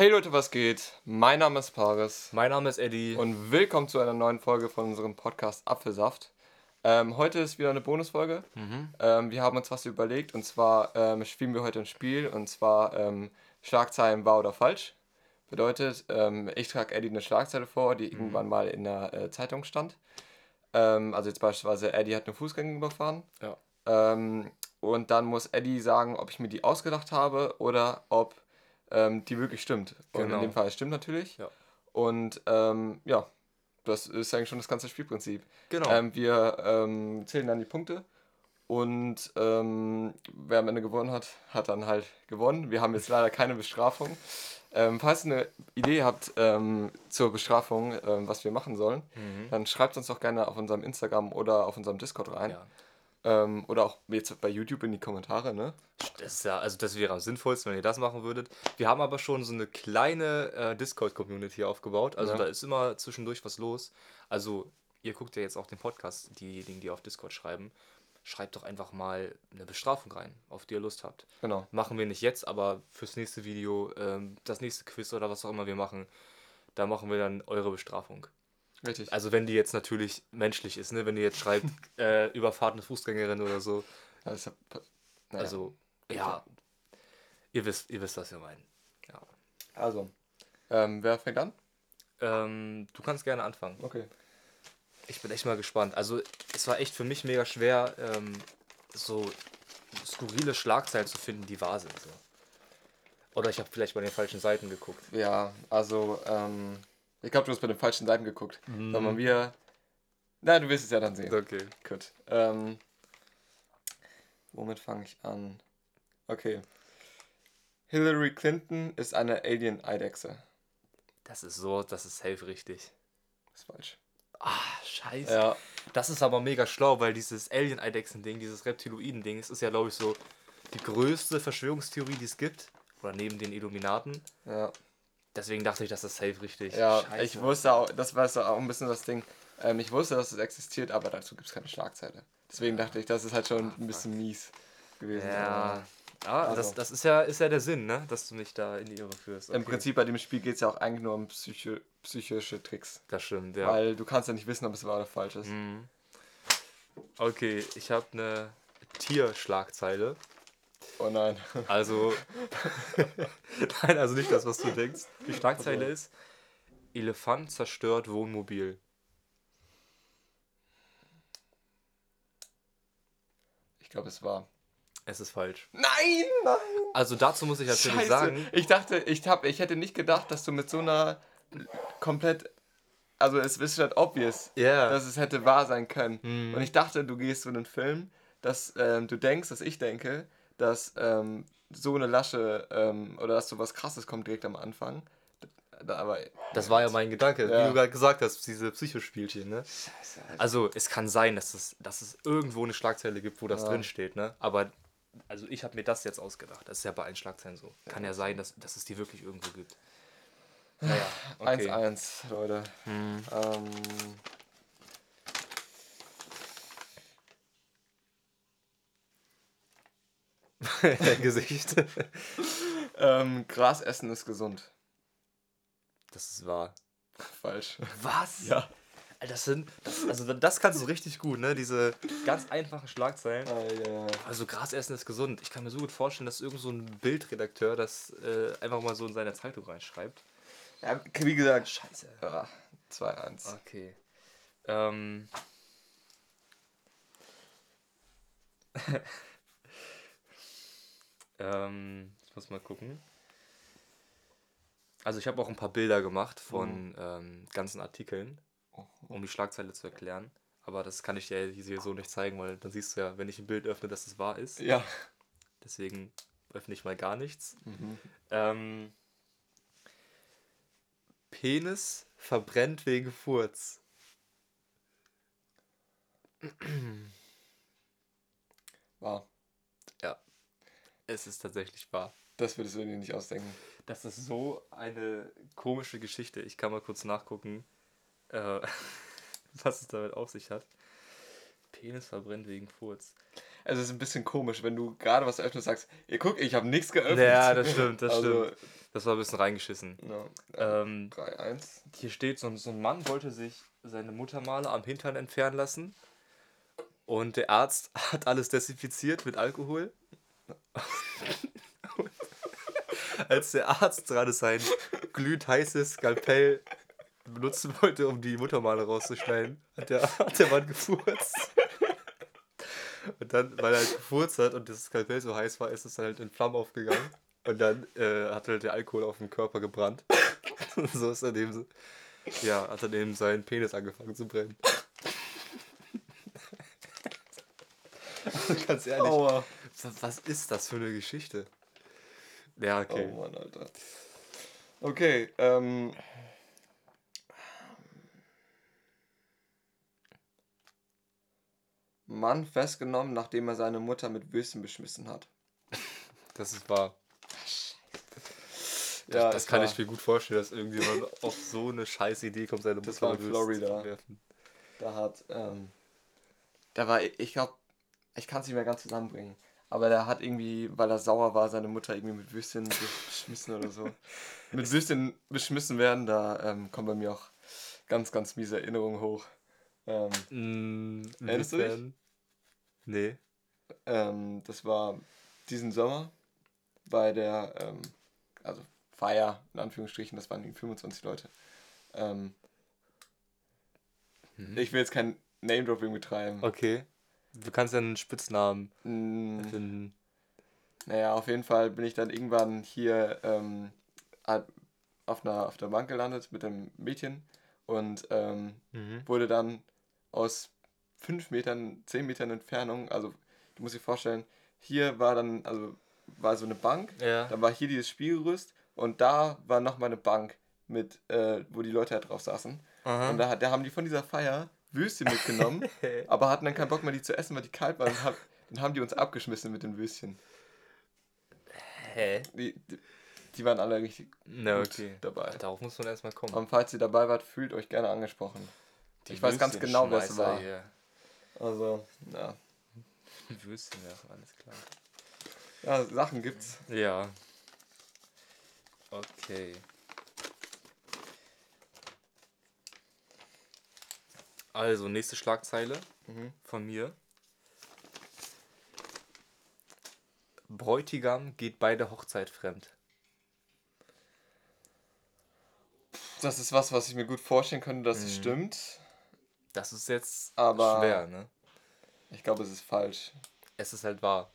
Hey Leute, was geht? Mein Name ist Paris Mein Name ist Eddie. und willkommen zu einer neuen Folge von unserem Podcast Apfelsaft. Ähm, heute ist wieder eine Bonusfolge. Ähm, wir haben uns was überlegt und zwar ähm, spielen wir heute ein Spiel und zwar ähm, Schlagzeilen wahr oder falsch. Bedeutet, ähm, ich trage Eddie eine Schlagzeile vor, die irgendwann mal in der äh, Zeitung stand. Ähm, also jetzt beispielsweise Eddie hat einen Fußgänger überfahren. Ja. Und dann muss Eddie sagen, ob ich mir die ausgedacht habe oder ob ähm, die wirklich stimmt. Und in Genau. dem Fall es stimmt natürlich. Ja. Und ähm, ja, das ist eigentlich schon das ganze Spielprinzip. Genau. Ähm, wir ähm, zählen dann die Punkte und ähm, wer am Ende gewonnen hat, hat dann halt gewonnen. Wir haben jetzt leider keine Bestrafung. Ähm, falls ihr eine Idee habt zur Bestrafung, was wir machen sollen, dann schreibt uns doch gerne auf unserem Instagram oder auf unserem Discord rein. ja. Ähm, oder auch jetzt bei YouTube in die Kommentare, ne? Das ist ja, also das wäre am sinnvollsten, wenn ihr das machen würdet. Wir haben aber schon so eine kleine äh, Discord-Community aufgebaut. Also Ja. da ist immer zwischendurch was los. Also ihr guckt ja jetzt auch den Podcast, diejenigen, die auf Discord schreiben. Schreibt doch einfach mal eine Bestrafung rein, auf die ihr Lust habt. Genau. Machen wir nicht jetzt, aber fürs nächste Video, ähm, das nächste Quiz oder was auch immer wir machen, da machen wir dann eure Bestrafung. Richtig. Also wenn die jetzt natürlich menschlich ist, ne? Wenn die jetzt schreibt, äh, überfahrt eine Fußgängerin oder so. Also, naja. Also, ja. Ihr wisst, ihr wisst, was wir meinen. Ja. also ähm, wer fängt an? Ähm, du kannst gerne anfangen. Okay. Ich bin echt mal gespannt. Also, es war echt für mich mega schwer, ähm, so skurrile Schlagzeilen zu finden, die wahr sind. So. Oder ich habe vielleicht bei den falschen Seiten geguckt. Ja, also, ähm, ich glaube, du hast bei den falschen Seiten geguckt. Sondern wir. Na, du wirst es ja dann sehen. Okay. Gut. Ähm, womit fange ich an? Okay. Hillary Clinton ist eine Alien-Eidechse. Das ist so, das ist safe richtig. Ist falsch. Ah, scheiße. Ja. Das ist aber mega schlau, weil dieses Alien-Eidechsen-Ding, dieses Reptiloiden-Ding, es ist ja, glaube ich, so die größte Verschwörungstheorie, die es gibt. Oder neben den Illuminaten. Ja. Deswegen dachte ich, das ist safe richtig. Ja, Scheiße. ich wusste auch, das war so auch ein bisschen das Ding. Ähm, ich wusste, dass es existiert, aber dazu gibt es keine Schlagzeile. Deswegen dachte ich, das ist halt schon ein bisschen mies gewesen. Ja. Ja, Also. das, das ist ja, ist ja der Sinn, ne? Dass du mich da in die Irre führst. Im Okay. Prinzip bei dem Spiel geht es ja auch eigentlich nur um psycho psychische Tricks. Das stimmt, ja. Weil du kannst ja nicht wissen, ob es wahr oder falsch ist. Mhm. Okay, ich habe eine Tierschlagzeile. Oh nein. Also. Nein, also nicht das, was du denkst. Die Schlagzeile ist: Elefant zerstört Wohnmobil. Ich glaube, es war. Es ist falsch. Nein, nein. Also dazu muss ich natürlich Scheiße. sagen, Ich dachte, ich, hab, ich hätte nicht gedacht, dass du mit so einer komplett. Also, es ist halt obvious, Ja. dass es hätte wahr sein können. Mhm. Und ich dachte, du gehst so in einen Film, dass ähm, du denkst, dass ich denke, dass ähm, so eine Lasche ähm, oder dass so was Krasses kommt direkt am Anfang. Da, aber. das war ja mein Gedanke, Ja. wie du gerade gesagt hast, diese Psychospielchen, ne? Scheiße. Also, es kann sein, dass es, dass es irgendwo eine Schlagzeile gibt, wo das Ja. drin steht, ne? Aber, also ich habe mir das jetzt ausgedacht. Das ist ja bei allen Schlagzeilen so. Kann ja sein, dass, dass es die wirklich irgendwo gibt. Naja, okay. 1-1, Leute. Hm. Ähm, Gesicht. ähm, Gras essen ist gesund. Das ist wahr. Falsch. Was? Ja. Alter, Das sind, das, also das kannst du richtig gut, ne? Diese ganz einfachen Schlagzeilen. Äh, Also Gras essen ist gesund. Ich kann mir so gut vorstellen, dass irgend so ein Bildredakteur das äh, einfach mal so in seine Zeitung reinschreibt. ja, wie gesagt, Scheiße. ja, 2-1. Okay. Ähm. ähm, ich muss mal gucken. Also ich habe auch ein paar Bilder gemacht von ähm, ganzen Artikeln, um die Schlagzeile zu erklären. Aber das kann ich dir hier so nicht zeigen, weil dann siehst du ja, wenn ich ein Bild öffne, dass es wahr ist. Ja. Deswegen öffne ich mal gar nichts. Mhm. Ähm, Penis verbrennt wegen Furz. War. Ja. Es ist tatsächlich wahr. Das würdest du dir nicht ausdenken. Das ist so eine komische Geschichte. Ich kann mal kurz nachgucken, äh, was es damit auf sich hat. Penis verbrennt wegen Furz. es ist ein bisschen komisch, wenn du gerade was öffnest und sagst, ihr guck, ich habe nichts geöffnet. Ja, das stimmt, das Also, stimmt. Das war ein bisschen reingeschissen. Ja. Ähm, 3-1. hier steht, so, ein- so ein Mann wollte sich seine Muttermale am Hintern entfernen lassen. Und der Arzt hat alles desinfiziert mit Alkohol. Als der Arzt gerade sein glühend heißes Skalpell benutzen wollte, um die Muttermale rauszuschneiden, hat der, hat der Mann gefurzt. Und dann, weil er halt gefurzt hat und das Skalpell so heiß war, ist es dann halt in Flammen aufgegangen. Und dann äh, hat halt der Alkohol auf dem Körper gebrannt. Und so ist er dem ja, hat er dem seinen Penis angefangen zu brennen. ganz ehrlich, Aua. wa- was ist das für eine Geschichte? Ja, okay. Oh Mann, Alter. Okay, ähm. Mann festgenommen, nachdem er seine Mutter mit Würstchen beschmissen hat. Das ist wahr. Ja, das kann war- ich mir gut vorstellen, dass irgendjemand auf so eine scheiß Idee kommt, seine Das Mutter war in Florida. zu werfen. Da hat, ähm, da war, ich glaube, ich kann es nicht mehr ganz zusammenbringen. Aber der hat irgendwie, weil er sauer war, seine Mutter irgendwie mit Würstchen beschmissen oder so. mit Würstchen beschmissen werden, da ähm, kommen bei mir auch ganz, ganz miese Erinnerungen hoch. Ähm, Mm, Erinnerst du dich? Nee. ähm, das war diesen Sommer bei der, ähm, also Feier, in Anführungsstrichen, das waren irgendwie 25 Leute. Ähm, Mhm. Ich will jetzt kein Name-Dropping betreiben. Okay. Du kannst ja einen Spitznamen Mm, finden. Naja, auf jeden Fall bin ich dann irgendwann hier ähm, auf, einer, auf der Bank gelandet mit einem Mädchen und ähm, Mhm. wurde dann aus 5 Metern, 10 Metern Entfernung, also du musst dir vorstellen, hier war dann, also war so eine Bank, Ja. dann war hier dieses Spielgerüst und da war nochmal eine Bank mit, äh, wo die Leute halt drauf saßen. Aha. Und da, da haben die von dieser Feier Würstchen mitgenommen, aber hatten dann keinen Bock mehr, die zu essen, weil die kalt waren. Hab, dann haben die uns abgeschmissen mit den Würstchen. Hä? Die, die, die waren alle richtig Na, gut okay. dabei. Darauf muss man erstmal kommen. Und falls ihr dabei wart, fühlt euch gerne angesprochen. Die ich weiß ganz genau, wer es war. hier. Also, ja. Würstchen, ja, alles klar. ja, Sachen gibt's. Ja. Okay. Also, nächste Schlagzeile Mhm. von mir. Bräutigam geht bei der Hochzeit fremd. Das ist was, was ich mir gut vorstellen könnte, dass es Mhm. stimmt. Das ist jetzt Aber- schwer, ne? Ich glaube, es ist falsch. Es ist halt wahr.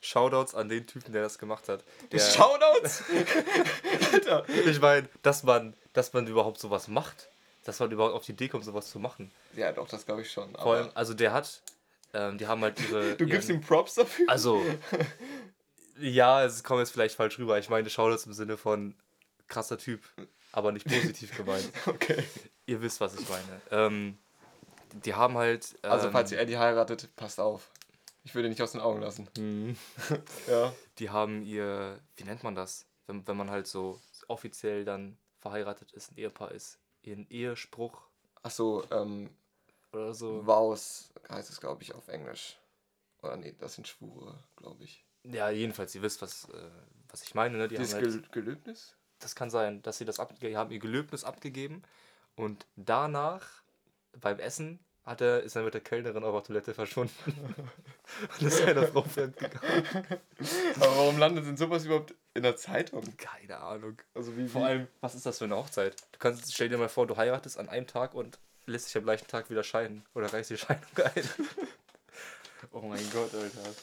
Shoutouts an den Typen, der das gemacht hat. Der, Shoutouts! Alter! ich meine, dass man, dass man überhaupt sowas macht. Dass man überhaupt auf die Idee kommt, sowas zu machen. Ja, doch, das glaube ich schon. Vor allem, also der hat, ähm, die haben halt ihre. du gibst ihren- ihm Props dafür? Also, ja, es kommt jetzt vielleicht falsch rüber. Ich meine Shoutouts im Sinne von krasser Typ, aber nicht positiv gemeint. Okay. Ihr wisst, was ich meine. Ähm, die haben halt. Ähm, Also, falls ihr Eddie heiratet, passt auf. Ich würde ihn nicht aus den Augen lassen. Mhm. Ja. Die haben ihr, wie nennt man das? Wenn, wenn man halt so offiziell dann verheiratet ist, ein Ehepaar ist. Ihren Ehespruch Achso, ähm, oder so. Vows heißt es, glaube ich, auf Englisch. Oder nee, das sind Schwure, glaube ich. Ja, jedenfalls, ihr wisst, was, äh, was ich meine. Ne? Die haben halt, Gel Gelöbnis? das kann sein, dass sie das ab, haben ihr Gelöbnis abgegeben und danach beim Essen hat er, ist er mit der Kellnerin auf der Toilette verschwunden und ist seiner Frau fremdgegangen. Aber warum landet denn sowas überhaupt in der Zeitung? Keine Ahnung. Also wie, Vor allem, was ist das für eine Hochzeit? Du kannst, stell dir mal vor, du heiratest an einem Tag und lässt dich am gleichen Tag wieder scheiden. Oder reißt die Scheidung ein. oh mein Gott, Alter.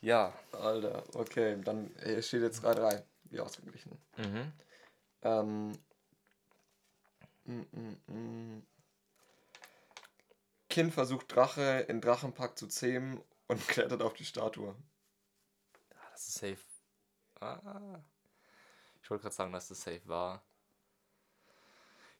Ja. Alter, okay, dann hier steht jetzt 3-3, wie ausgeglichen. Mhm. Ähm. mm, mm, mm. Kind versucht Drache in Drachenpack zu zähmen und klettert auf die Statue. Ah, das ist safe. Ah. Ich wollte gerade sagen, dass das safe war.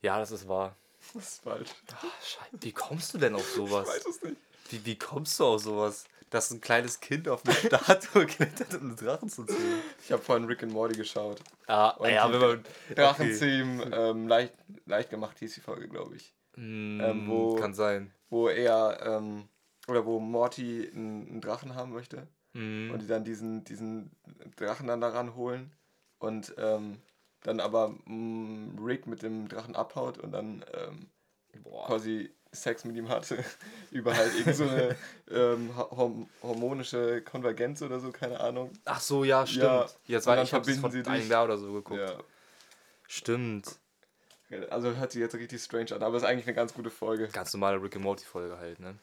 Ja, das ist wahr. Das ist falsch. Ah, Scheiße. Wie kommst du denn auf sowas? Ich weiß es nicht. Wie, wie kommst du auf sowas? Dass ein kleines Kind auf eine Statue klettert, um einen Drachen zu ziehen. Ich habe vorhin Rick and Morty geschaut. Ah, Und ja, wenn man. Drachen okay. ähm, leicht, leicht gemacht hieß die Folge, glaube ich. Mm, Ähm, wo- Kann sein. Wo er ähm, oder wo Morty einen, einen Drachen haben möchte Mhm. und die dann diesen, diesen Drachen dann daran holen und ähm, dann aber mm, Rick mit dem Drachen abhaut und dann ähm, Boah. quasi Sex mit ihm hatte über halt irgend so eine ähm, horm hormonische Konvergenz oder so, keine Ahnung. Ach so, ja, stimmt. Ja, Jetzt war dann ich habe es vor einem. Jahr oder so geguckt. Ja. Stimmt. Also hört sich jetzt richtig strange an, aber ist eigentlich eine ganz gute Folge. Ganz normale Rick and Morty Folge halt, ne?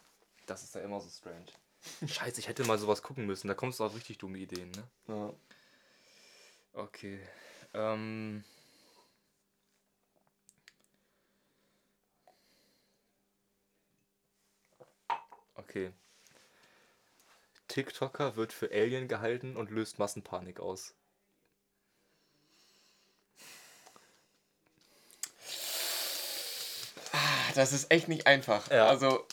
Das ist ja immer so strange. Scheiße, ich hätte mal sowas gucken müssen. Da kommst du auf richtig dumme Ideen, ne? Ja. Okay. Ähm. Okay. TikToker wird für Alien gehalten und löst Massenpanik aus. Das ist echt nicht einfach. Ja. Also,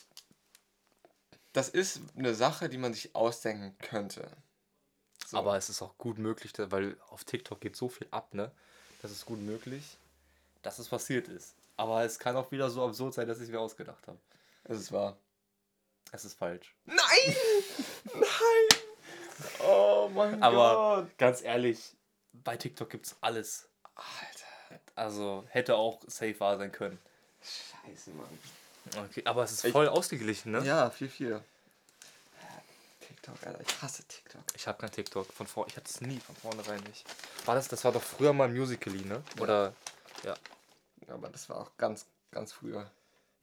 das ist eine Sache, die man sich ausdenken könnte. So. Aber es ist auch gut möglich, weil auf TikTok geht so viel ab, ne? Das ist gut möglich, dass es passiert ist. Aber es kann auch wieder so absurd sein, dass ich es mir ausgedacht habe. Es ist wahr. Es ist falsch. Nein! Nein! Oh mein Aber Gott! ganz ehrlich, bei TikTok gibt's alles. Alter. Also hätte auch safe wahr sein können. Scheiße, Mann. Okay, aber es ist Ich- voll ausgeglichen, ne? Ja, 4-4. TikTok, Alter. Ich hasse TikTok. Ich habe kein TikTok von vor, ich hatte es nie von vornherein nicht. War das, das war doch früher mal Musical.ly, ne? Oder ja, Aber das war auch ganz, ganz früher.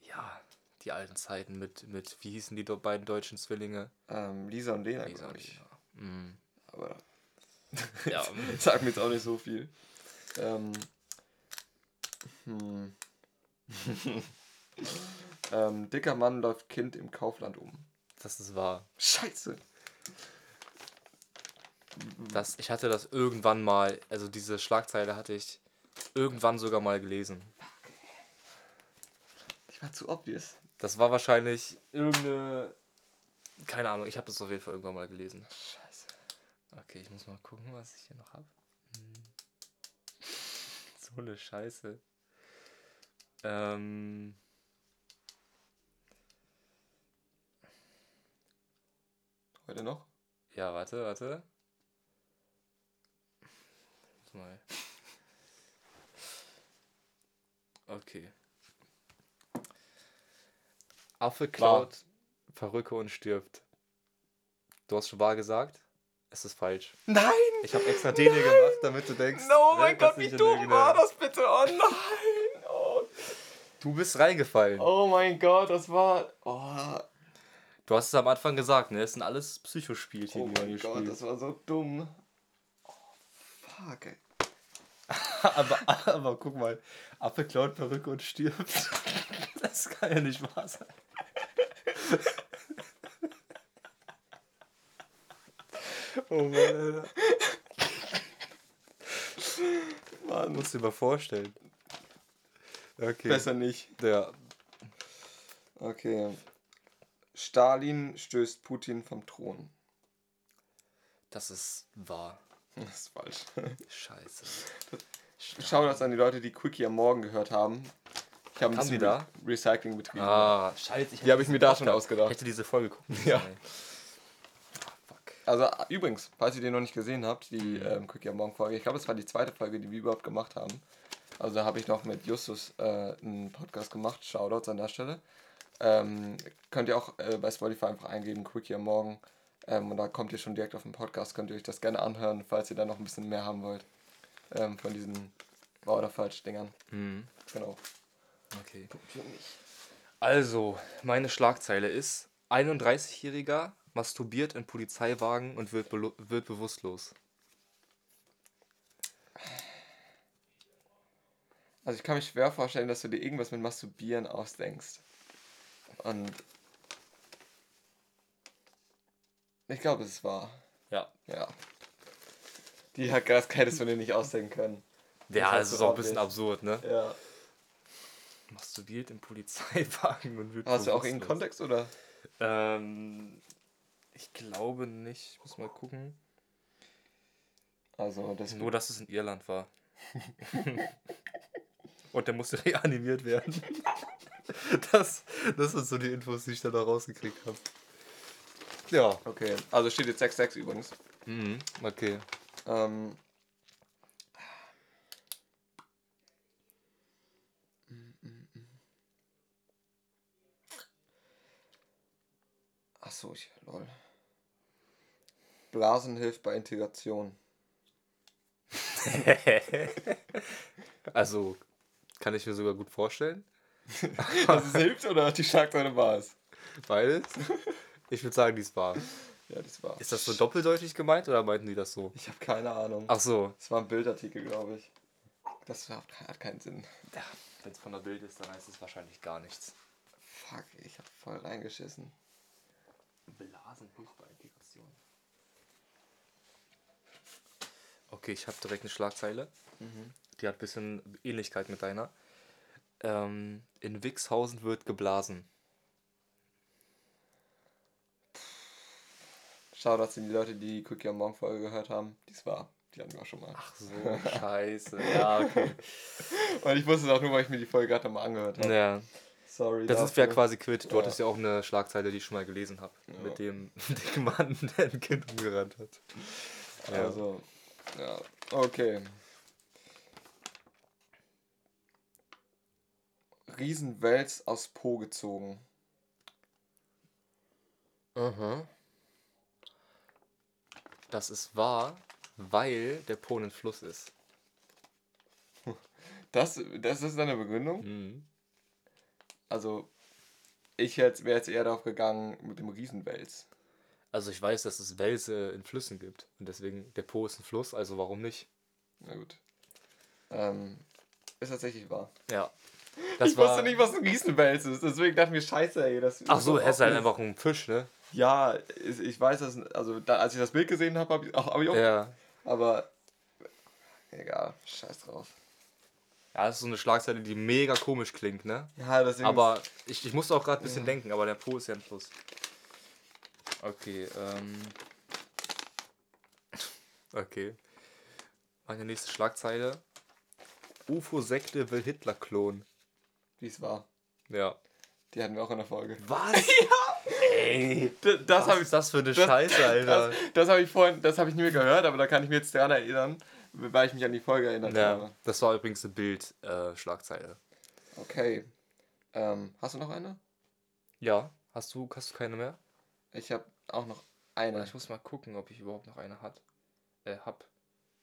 ja, die alten Zeiten mit mit wie hießen die beiden deutschen Zwillinge? Ähm, Lisa und Lena, Lisa glaube und ich. Lena. Mhm. Aber Ja, Sag mir jetzt auch nicht so viel. Ähm. Hm. ähm, dicker Mann läuft Kind im Kaufland um. das ist wahr. Scheiße. Das, ich hatte das irgendwann mal, also diese Schlagzeile hatte ich irgendwann sogar mal gelesen. Ich war zu obvious. Das war wahrscheinlich irgendeine. Keine Ahnung, ich habe das auf jeden Fall irgendwann mal gelesen. Scheiße. Okay, ich muss mal gucken, was ich hier noch habe. So eine Scheiße. Ähm. Heute noch? Ja, warte, warte. Mal. Okay. Affe klaut Perücke und stirbt. Du hast schon wahr gesagt? Es ist falsch. Nein! Ich habe extra den hier gemacht, damit du denkst. No, ne, mein kannst Gott, wie dumm war das bitte? Oh nein! Oh, Du bist reingefallen. oh mein Gott, das war. Oh, Du hast es am Anfang gesagt, ne? Es sind alles Psychospielchen, oh die man mein Gott, das war so dumm. Oh, fuck, ey. aber, aber guck mal, Affe klaut Perücke und stirbt. Das kann ja nicht wahr sein. Oh Mann, Alter. Mann, Musst dir mal vorstellen. Okay. besser nicht. Ja. Okay. Stalin stößt Putin vom Thron. Das ist wahr. Das ist falsch. Scheiße. Shoutouts an die Leute, die Quickie am Morgen gehört haben. Ich habe ein Haben bisschen da? Re Recycling betrieben. Ah, scheiße. Die habe ich mir da schon Ich ausgedacht. hätte diese Folge gucken müssen. Ja. Ah, fuck. Also äh, übrigens, falls ihr den noch nicht gesehen habt, die ähm, Quickie am Morgen Folge, ich glaube, es war die zweite Folge, die wir überhaupt gemacht haben. Also da habe ich noch mit Justus äh, einen Podcast gemacht. Shoutouts an der Stelle. Ähm, könnt ihr auch äh, bei Spotify einfach eingeben, Quickie am Morgen. Ähm, und da kommt ihr schon direkt auf den Podcast. Könnt ihr euch das gerne anhören, falls ihr da noch ein bisschen mehr haben wollt. Ähm, von diesen Wahr oder falsch Dingern. Mhm. Genau. Okay. Also, meine Schlagzeile ist: 31-Jähriger masturbiert in Polizeiwagen und wird, wird bewusstlos. Also ich kann mir schwer vorstellen, dass du dir irgendwas mit Masturbieren ausdenkst. Und ich glaube, es wahr. Ja. Ja. Die hat das hättest du dir nicht ausdenken können. Ja, halt das ist auch ein bisschen obvious. absurd, ne? Ja. Masturbiert im Polizeiwagen und wird Hast du auch irgendeinen. Kontext oder? Ähm, ich glaube nicht. Ich muss mal gucken. Also das Nur, dass es in Irland war. und der musste reanimiert werden. Das, das sind so die Infos, die ich da noch rausgekriegt habe. Ja. Okay, also steht jetzt 6-6 übrigens. Mhm. Okay. Ähm. Achso, ich. Lol. Blasen hilft bei Integration. also, kann ich mir sogar gut vorstellen. Dass es hilft oder die Schlagzeile war es? Beides. Ich würde sagen, dies war. Ja, das war. Ist das so doppeldeutig gemeint oder meinten die das so? Ich habe keine Ahnung. Ach so. Das war ein Bildartikel, glaube ich. Das hat, hat keinen Sinn. Ja, wenn es von der Bild ist, dann heißt es wahrscheinlich gar nichts. Fuck, ich habe voll reingeschissen. Bei Integration. Okay, ich habe direkt eine Schlagzeile. Die hat ein bisschen Ähnlichkeit mit deiner. Ähm, in Wixhausen wird geblasen. Shoutouts sind die Leute, die die Quickie am Morgen Folge gehört haben. Dies war. Die hatten wir auch schon mal. Ach so, scheiße. Ja, okay. Und ich wusste es auch nur, weil ich mir die Folge gerade mal angehört habe. ja, Sorry. das ist ja dafür. quasi quitt. Du Ja. hattest ja auch eine Schlagzeile, die ich schon mal gelesen habe. Ja. Mit dem dicken Mann, der ein Kind umgerannt hat. Ja. Also, ja. Okay. Riesenwels aus Po gezogen. Aha. Das ist wahr, weil der Po ein Fluss ist. Das, das ist deine Begründung? Mhm. Also, ich wäre jetzt eher darauf gegangen mit dem Riesenwels. Also ich weiß, dass es Wälse in Flüssen gibt. Und deswegen, der Po ist ein Fluss, also warum nicht? Na gut. Ähm, ist tatsächlich wahr. Ja. Das ich wusste nicht, was ein Riesenwels ist, deswegen dachte ich mir, scheiße, ey. Das, Ach so, das ist halt einfach ein Fisch, ne? Ja, ich, weiß, dass, also da, als ich das Bild gesehen habe, habe ich, hab ich auch. Ja. Aber egal, scheiß drauf. Ja, das ist so eine Schlagzeile, die mega komisch klingt, ne? Ja, deswegen. Aber ich, ich musste auch gerade ein bisschen denken, aber der Po ist ja ein Fluss. Okay, ähm. Okay. Meine nächste Schlagzeile. UFO-Sekte will Hitler klonen. Wie es war. Ja. Die hatten wir auch in der Folge. Was? ja! Ey! Das Was habe ich, ist das für eine das- Scheiße, Alter? das, das habe ich vorhin, das habe ich nie mehr gehört, aber da kann ich mich jetzt daran erinnern, weil ich mich an die Folge erinnert Ja, habe. das war übrigens eine Bild-Schlagzeile. Okay. Ähm, hast du noch eine? ja, hast du, hast du keine mehr? Ich habe auch noch eine. Ich muss mal gucken, ob ich überhaupt noch eine hat. Äh, hab.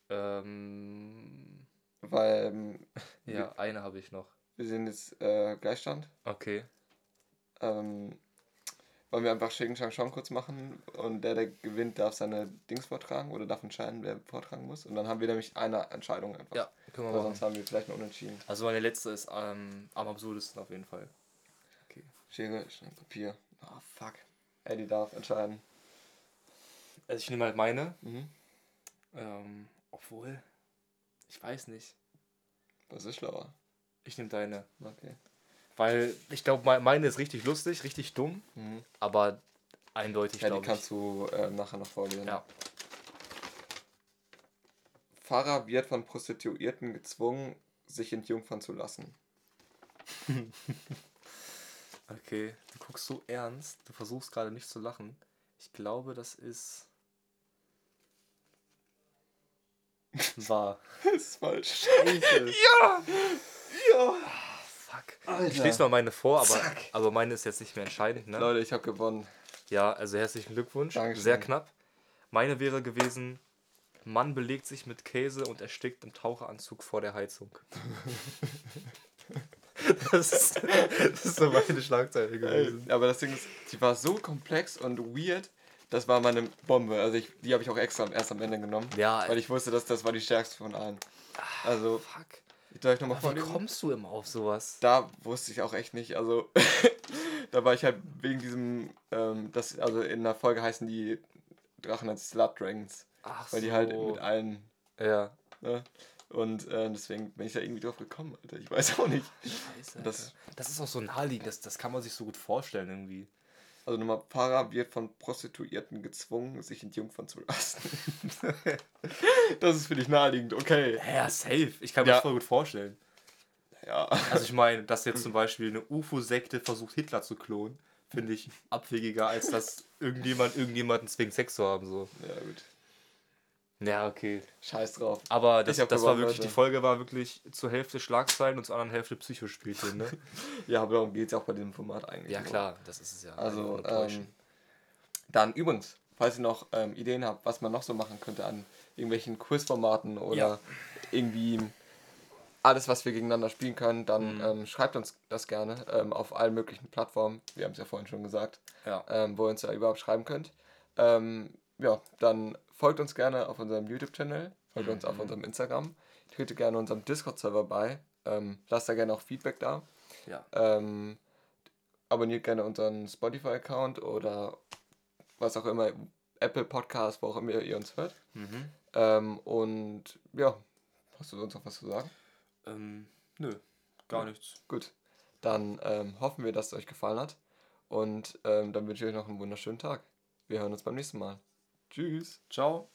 Ähm, Weil ähm, ja, eine habe ich noch. Wir sind jetzt äh, Gleichstand. Okay. Ähm, wollen wir einfach Schicken Shang Shong kurz machen und der, der gewinnt, darf seine Dings vortragen oder darf entscheiden, wer vortragen muss. Und dann haben wir nämlich eine Entscheidung einfach. Ja, können wir Weil machen. sonst haben wir vielleicht einen Unentschieden. Also meine letzte ist ähm, am absurdesten auf jeden Fall. Schere, Stein, Papier. Ah, fuck. Eddie darf entscheiden. Also ich nehme halt meine. Mhm. Ähm, obwohl, ich weiß nicht. Was ist schlauer? Ich nehme deine. Okay. Weil ich glaube, meine ist richtig lustig, richtig dumm, Mhm. aber eindeutig, Ja, die glaube ich. kannst du äh, nachher noch vorlesen. Ja. Pfarrer wird von Prostituierten gezwungen, sich entjungfern zu lassen. Okay, du guckst so ernst, du versuchst gerade nicht zu lachen. Ich glaube, das ist. Wahr. Das ist falsch. Scheiße. Ja! Ja! Fuck. Alter. Ich lese mal meine vor, aber, Zack. aber meine ist jetzt nicht mehr entscheidend, ne? Leute, ich habe gewonnen. Ja, also herzlichen Glückwunsch. Dankeschön. Sehr knapp. Meine wäre gewesen: Mann belegt sich mit Käse und erstickt im Taucheranzug vor der Heizung. das, ist, das ist so meine Schlagzeile gewesen. aber das Ding ist, die war so komplex und weird, das war meine Bombe. Also ich, die habe ich auch extra erst am Ende genommen. Ja, Weil ich wusste, dass das war die stärkste von allen. Also, fuck. Soll ich nochmal Wie vorlesen? kommst du immer auf sowas? Da wusste ich auch echt nicht. Also, da war ich halt wegen diesem, ähm, das, also in der Folge heißen die Drachen als Slut Dragons. Ach Weil die halt mit allen, Ja. ne? Und äh, deswegen bin ich da irgendwie drauf gekommen, Alter. Ich weiß auch nicht. Scheiße. Das- Das, das ist auch so naheliegend, das, das kann man sich so gut vorstellen irgendwie. Also nochmal, Pfarrer wird von Prostituierten gezwungen, sich entjungfern zu lassen. das ist für dich naheliegend, okay. Ja, safe. Ich kann mir Ja. das voll gut vorstellen. Ja. Also ich meine, dass jetzt zum Beispiel eine UFO-Sekte versucht, Hitler zu klonen, finde ich abwegiger, als dass irgendjemand irgendjemanden zwingt, Sex zu haben. So. Ja, gut. Ja, okay. Scheiß drauf. Aber das, das war wirklich, Leute. die Folge war wirklich zur Hälfte Schlagzeilen und zur anderen Hälfte Psychospielchen, ne? Ja, aber darum geht es ja auch bei diesem Format eigentlich. ja, nur. klar, das ist es ja. Also, ähm, dann übrigens, falls ihr noch ähm, Ideen habt, was man noch so machen könnte an irgendwelchen Quizformaten oder Ja. irgendwie alles, was wir gegeneinander spielen können, Mhm. dann ähm, schreibt uns das gerne ähm, auf allen möglichen Plattformen. Wir haben es ja vorhin schon gesagt, ja. ähm, wo ihr uns da überhaupt schreiben könnt. Ähm, ja, dann folgt uns gerne auf unserem YouTube-Channel, folgt uns Mhm. auf unserem Instagram, tretet gerne unserem Discord-Server bei, ähm, lasst da gerne auch Feedback da. ja. Ähm, abonniert gerne unseren Spotify-Account oder was auch immer, Apple Podcast, wo auch immer ihr uns hört. Mhm. Ähm, und ja, hast du sonst noch was zu sagen? Ähm, nö, gar nichts. Gut, dann ähm, hoffen wir, dass es euch gefallen hat. Und ähm, dann wünsche ich euch noch einen wunderschönen Tag. Wir hören uns beim nächsten Mal. Tschüss. Ciao.